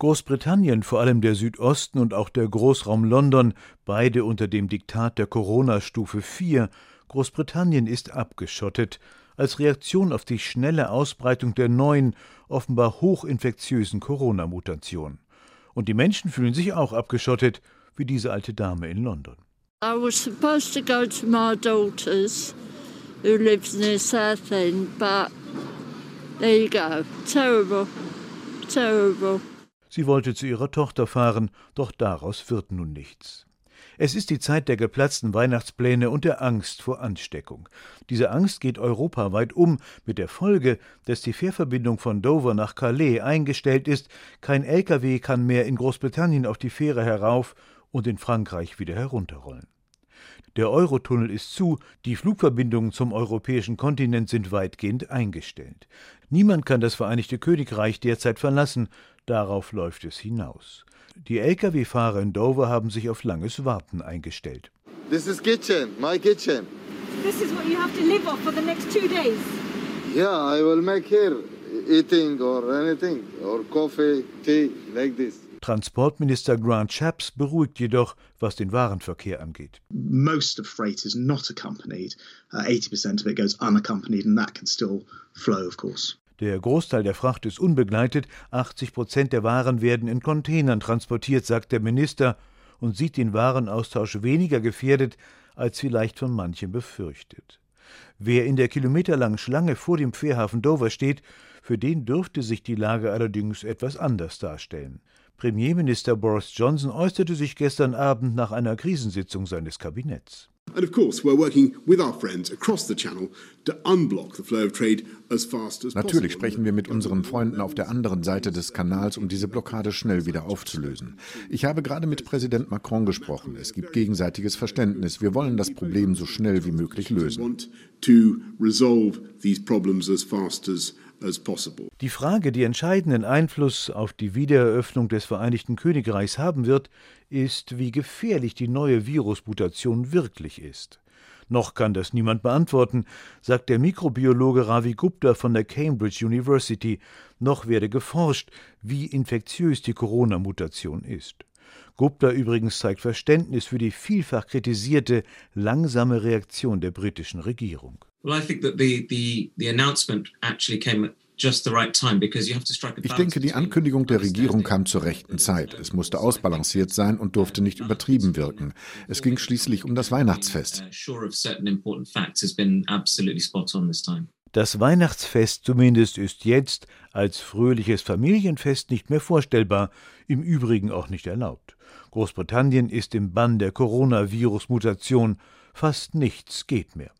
Großbritannien, vor allem der Südosten und auch der Großraum London, beide unter dem Diktat der Corona-Stufe 4, Großbritannien ist abgeschottet, als Reaktion auf die schnelle Ausbreitung der neuen, offenbar hochinfektiösen Corona-Mutation. Und die Menschen fühlen sich auch abgeschottet, wie diese alte Dame in London. I was supposed to go to my daughter's, who lives near Southend, but there you go. Terrible, terrible. Sie wollte zu ihrer Tochter fahren, doch daraus wird nun nichts. Es ist die Zeit der geplatzten Weihnachtspläne und der Angst vor Ansteckung. Diese Angst geht europaweit um, mit der Folge, dass die Fährverbindung von Dover nach Calais eingestellt ist, kein Lkw kann mehr in Großbritannien auf die Fähre herauf und in Frankreich wieder herunterrollen. Der Eurotunnel ist zu, die Flugverbindungen zum europäischen Kontinent sind weitgehend eingestellt. Niemand kann das Vereinigte Königreich derzeit verlassen, darauf läuft es hinaus. Die Lkw-Fahrer in Dover haben sich auf langes Warten eingestellt. This is kitchen, my kitchen. This is what you have to live off for the next two days. Yeah, I will make here eating or anything or coffee, tea like this. Transportminister Grant Shapps beruhigt jedoch, was den Warenverkehr angeht. Most of freight is not accompanied. Uh, 80% of it goes unaccompanied and that can still flow, of course. Der Großteil der Fracht ist unbegleitet, 80 Prozent der Waren werden in Containern transportiert, sagt der Minister und sieht den Warenaustausch weniger gefährdet, als vielleicht von manchen befürchtet. Wer in der kilometerlangen Schlange vor dem Fährhafen Dover steht, für den dürfte sich die Lage allerdings etwas anders darstellen. Premierminister Boris Johnson äußerte sich gestern Abend nach einer Krisensitzung seines Kabinetts. And of course, we're working with our friends across the channel to unblock the flow of trade as fast as Natürlich sprechen wir mit unseren Freunden auf der anderen Seite des Kanals, um diese Blockade schnell wieder aufzulösen. Ich habe gerade mit Präsident Macron gesprochen. Es gibt gegenseitiges Verständnis. Wir wollen das Problem so schnell wie möglich lösen. Die Frage, die entscheidenden Einfluss auf die Wiedereröffnung des Vereinigten Königreichs haben wird, ist, wie gefährlich die neue Virusmutation wirklich ist. Noch kann das niemand beantworten, sagt der Mikrobiologe Ravi Gupta von der Cambridge University. Noch werde geforscht, wie infektiös die Corona-Mutation ist. Gupta übrigens zeigt Verständnis für die vielfach kritisierte langsame Reaktion der britischen Regierung. Well, I think that the, the, the announcement actually came ich denke, die Ankündigung der Regierung kam zur rechten Zeit. Es musste ausbalanciert sein und durfte nicht übertrieben wirken. Es ging schließlich um das Weihnachtsfest. Das Weihnachtsfest zumindest ist jetzt als fröhliches Familienfest nicht mehr vorstellbar, im Übrigen auch nicht erlaubt. Großbritannien ist im Bann der Coronavirus-Mutation, fast nichts geht mehr.